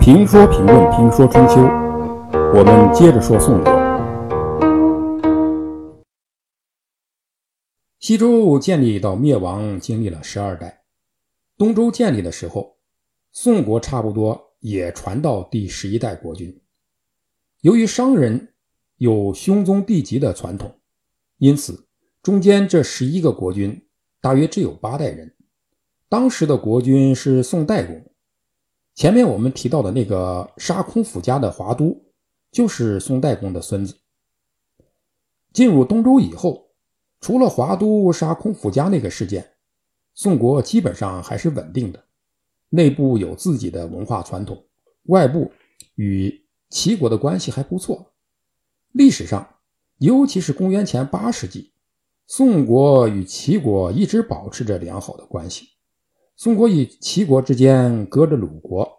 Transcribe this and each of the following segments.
评说评论评说春秋，我们接着说宋国。西周建立到灭亡经历了十二代，东周建立的时候，宋国差不多也传到第十一代国君。由于商人有兄宗弟及的传统，因此中间这十一个国君大约只有八代人。当时的国君是宋代公。前面我们提到的那个杀空府家的华都，就是宋代公的孙子。进入东周以后，除了华都杀空府家那个事件，宋国基本上还是稳定的，内部有自己的文化传统，外部与齐国的关系还不错。历史上，尤其是公元前八世纪，宋国与齐国一直保持着良好的关系。宋国与齐国之间隔着鲁国，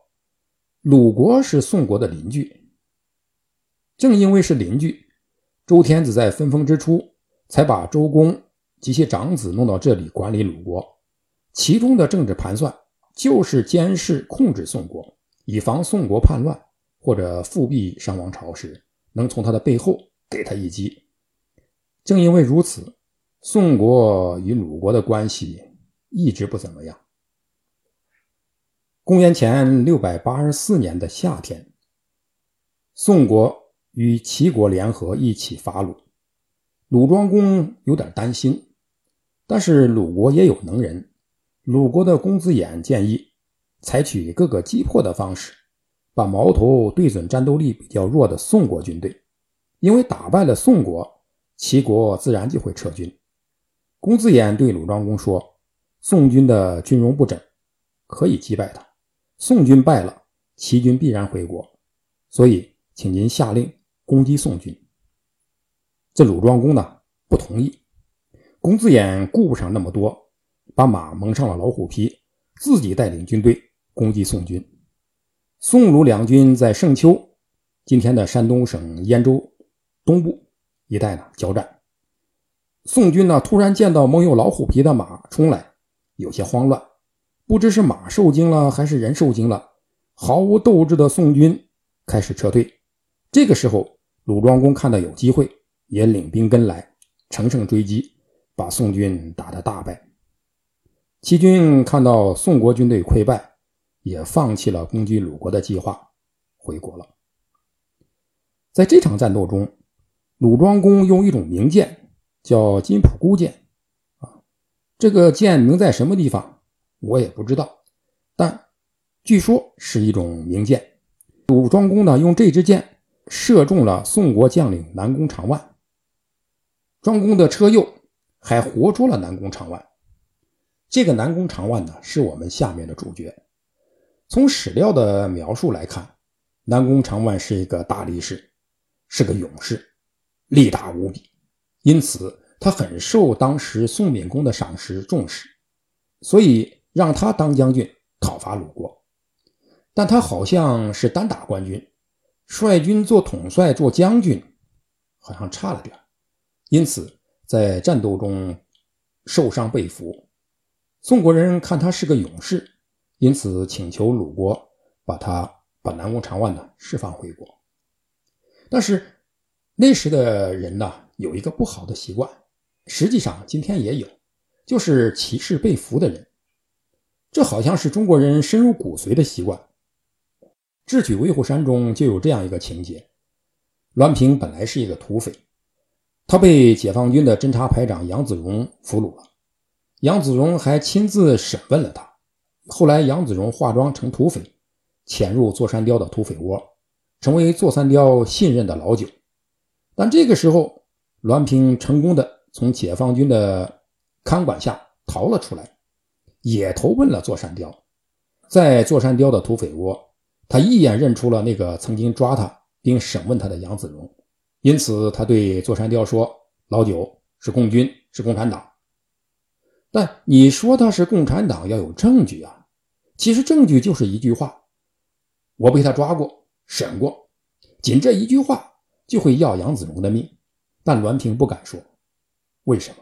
鲁国是宋国的邻居。正因为是邻居，周天子在分封之初才把周公及其长子弄到这里管理鲁国。其中的政治盘算就是监视控制宋国，以防宋国叛乱或者复辟商王朝时，能从他的背后给他一击。正因为如此，宋国与鲁国的关系一直不怎么样。公元前六百八十四年的夏天，宋国与齐国联合一起伐鲁。鲁庄公有点担心，但是鲁国也有能人。鲁国的公子偃建议采取各个击破的方式，把矛头对准战斗力比较弱的宋国军队，因为打败了宋国，齐国自然就会撤军。公子偃对鲁庄公说：“宋军的军容不整，可以击败他。”宋军败了，齐军必然回国，所以请您下令攻击宋军。这鲁庄公呢不同意，公子偃顾不上那么多，把马蒙上了老虎皮，自己带领军队攻击宋军。宋鲁两军在盛丘（今天的山东省兖州东部一带）呢交战。宋军呢突然见到蒙有老虎皮的马冲来，有些慌乱。不知是马受惊了还是人受惊了，毫无斗志的宋军开始撤退。这个时候，鲁庄公看到有机会，也领兵跟来，乘胜追击，把宋军打得大败。齐军看到宋国军队溃败，也放弃了攻击鲁国的计划，回国了。在这场战斗中，鲁庄公用一种名剑，叫金浦孤剑，啊，这个剑名在什么地方？我也不知道，但据说是一种名剑。鲁庄公呢，用这支箭射中了宋国将领南宫长万。庄公的车右还活捉了南宫长万。这个南宫长万呢，是我们下面的主角。从史料的描述来看，南宫长万是一个大力士，是个勇士，力大无比，因此他很受当时宋闵公的赏识重视，所以。让他当将军讨伐鲁国，但他好像是单打冠军，率军做统帅做将军好像差了点因此在战斗中受伤被俘。宋国人看他是个勇士，因此请求鲁国把他把南宫长万呢释放回国。但是那时的人呢有一个不好的习惯，实际上今天也有，就是歧视被俘的人。这好像是中国人深入骨髓的习惯。智取威虎山中就有这样一个情节：栾平本来是一个土匪，他被解放军的侦察排长杨子荣俘虏了。杨子荣还亲自审问了他。后来，杨子荣化妆成土匪，潜入座山雕的土匪窝，成为座山雕信任的老九。但这个时候，栾平成功的从解放军的看管下逃了出来。也投奔了座山雕，在座山雕的土匪窝，他一眼认出了那个曾经抓他并审问他的杨子荣，因此他对座山雕说：“老九是共军，是共产党。”但你说他是共产党，要有证据啊！其实证据就是一句话：“我被他抓过，审过。”仅这一句话就会要杨子荣的命，但栾平不敢说，为什么？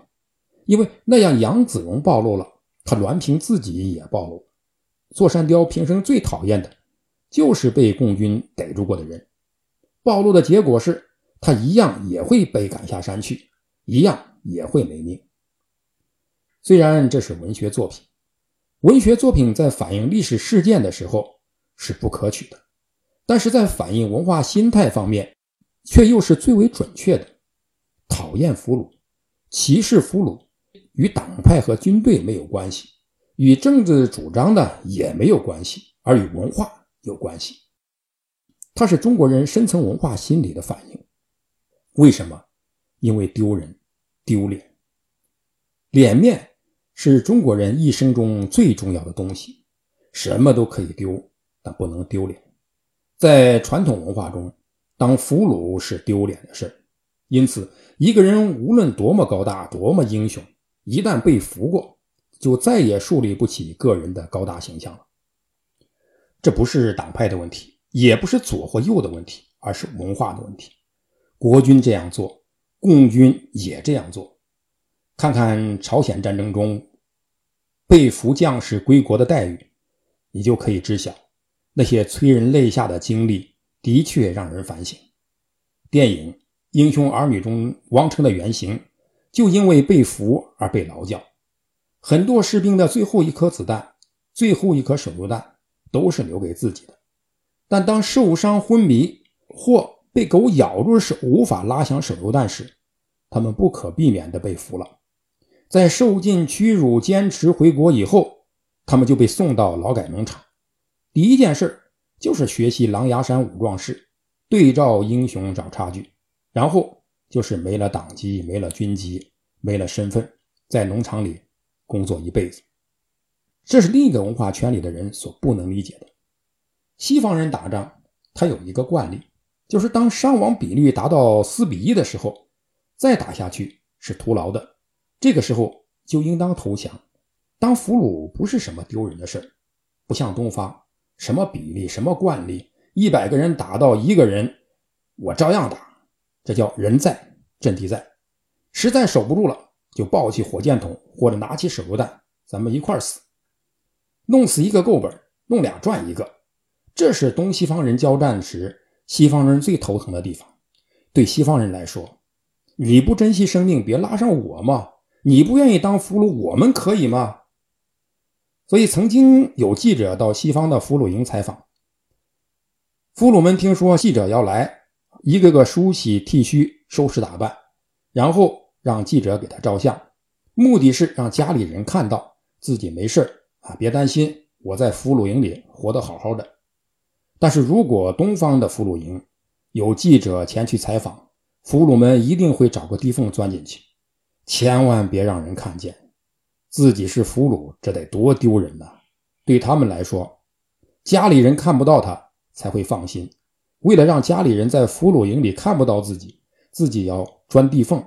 因为那样杨子荣暴露了。他栾平自己也暴露，座山雕平生最讨厌的就是被共军逮住过的人。暴露的结果是，他一样也会被赶下山去，一样也会没命。虽然这是文学作品，文学作品在反映历史事件的时候是不可取的，但是在反映文化心态方面，却又是最为准确的。讨厌俘虏，歧视俘虏，与党派和军队没有关系，与政治主张的也没有关系，而与文化有关系。它是中国人深层文化心理的反应。为什么？因为丢人、丢脸。脸面是中国人一生中最重要的东西，什么都可以丢，但不能丢脸。在传统文化中，当俘虏是丢脸的事因此，一个人无论多么高大、多么英雄，一旦被俘过，就再也树立不起个人的高大形象了。这不是党派的问题，也不是左或右的问题，而是文化的问题。国军这样做，共军也这样做。看看朝鲜战争中被俘将士归国的待遇，你就可以知晓，那些催人泪下的经历的确让人反省。电影。《英雄儿女》中，王成的原型就因为被俘而被劳教。很多士兵的最后一颗子弹、最后一颗手榴弹都是留给自己的。但当受伤昏迷或被狗咬住时无法拉响手榴弹时，他们不可避免地被俘了。在受尽屈辱、坚持回国以后，他们就被送到劳改农场。第一件事就是学习狼牙山五壮士，对照英雄找差距。然后就是没了党籍，没了军籍，没了身份，在农场里工作一辈子。这是另一个文化圈里的人所不能理解的。西方人打仗，他有一个惯例，就是当伤亡比率达到四比一的时候，再打下去是徒劳的，这个时候就应当投降。当俘虏不是什么丢人的事不像东方，什么比例，什么惯例，一百个人打到一个人，我照样打。这叫人在阵地在，实在守不住了，就抱起火箭筒或者拿起手榴弹，咱们一块死。弄死一个够本，弄俩赚一个。这是东西方人交战时西方人最头疼的地方。对西方人来说，你不珍惜生命，别拉上我嘛。你不愿意当俘虏，我们可以吗？所以曾经有记者到西方的俘虏营采访，俘虏们听说记者要来。一个个梳洗剃须、收拾打扮，然后让记者给他照相，目的是让家里人看到自己没事啊，别担心，我在俘虏营里活得好好的。但是如果东方的俘虏营有记者前去采访，俘虏们一定会找个地缝钻进去，千万别让人看见自己是俘虏，这得多丢人呐！对他们来说，家里人看不到他才会放心。为了让家里人在俘虏营里看不到自己，自己要钻地缝，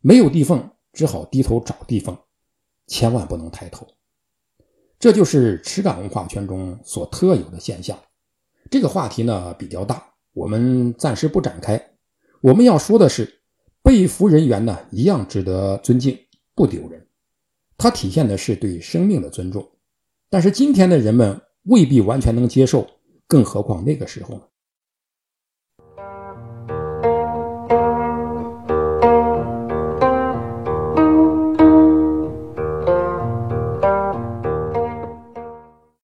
没有地缝，只好低头找地缝，千万不能抬头。这就是耻感文化圈中所特有的现象。这个话题呢比较大，我们暂时不展开。我们要说的是，被俘人员呢一样值得尊敬，不丢人。它体现的是对生命的尊重。但是今天的人们未必完全能接受，更何况那个时候呢？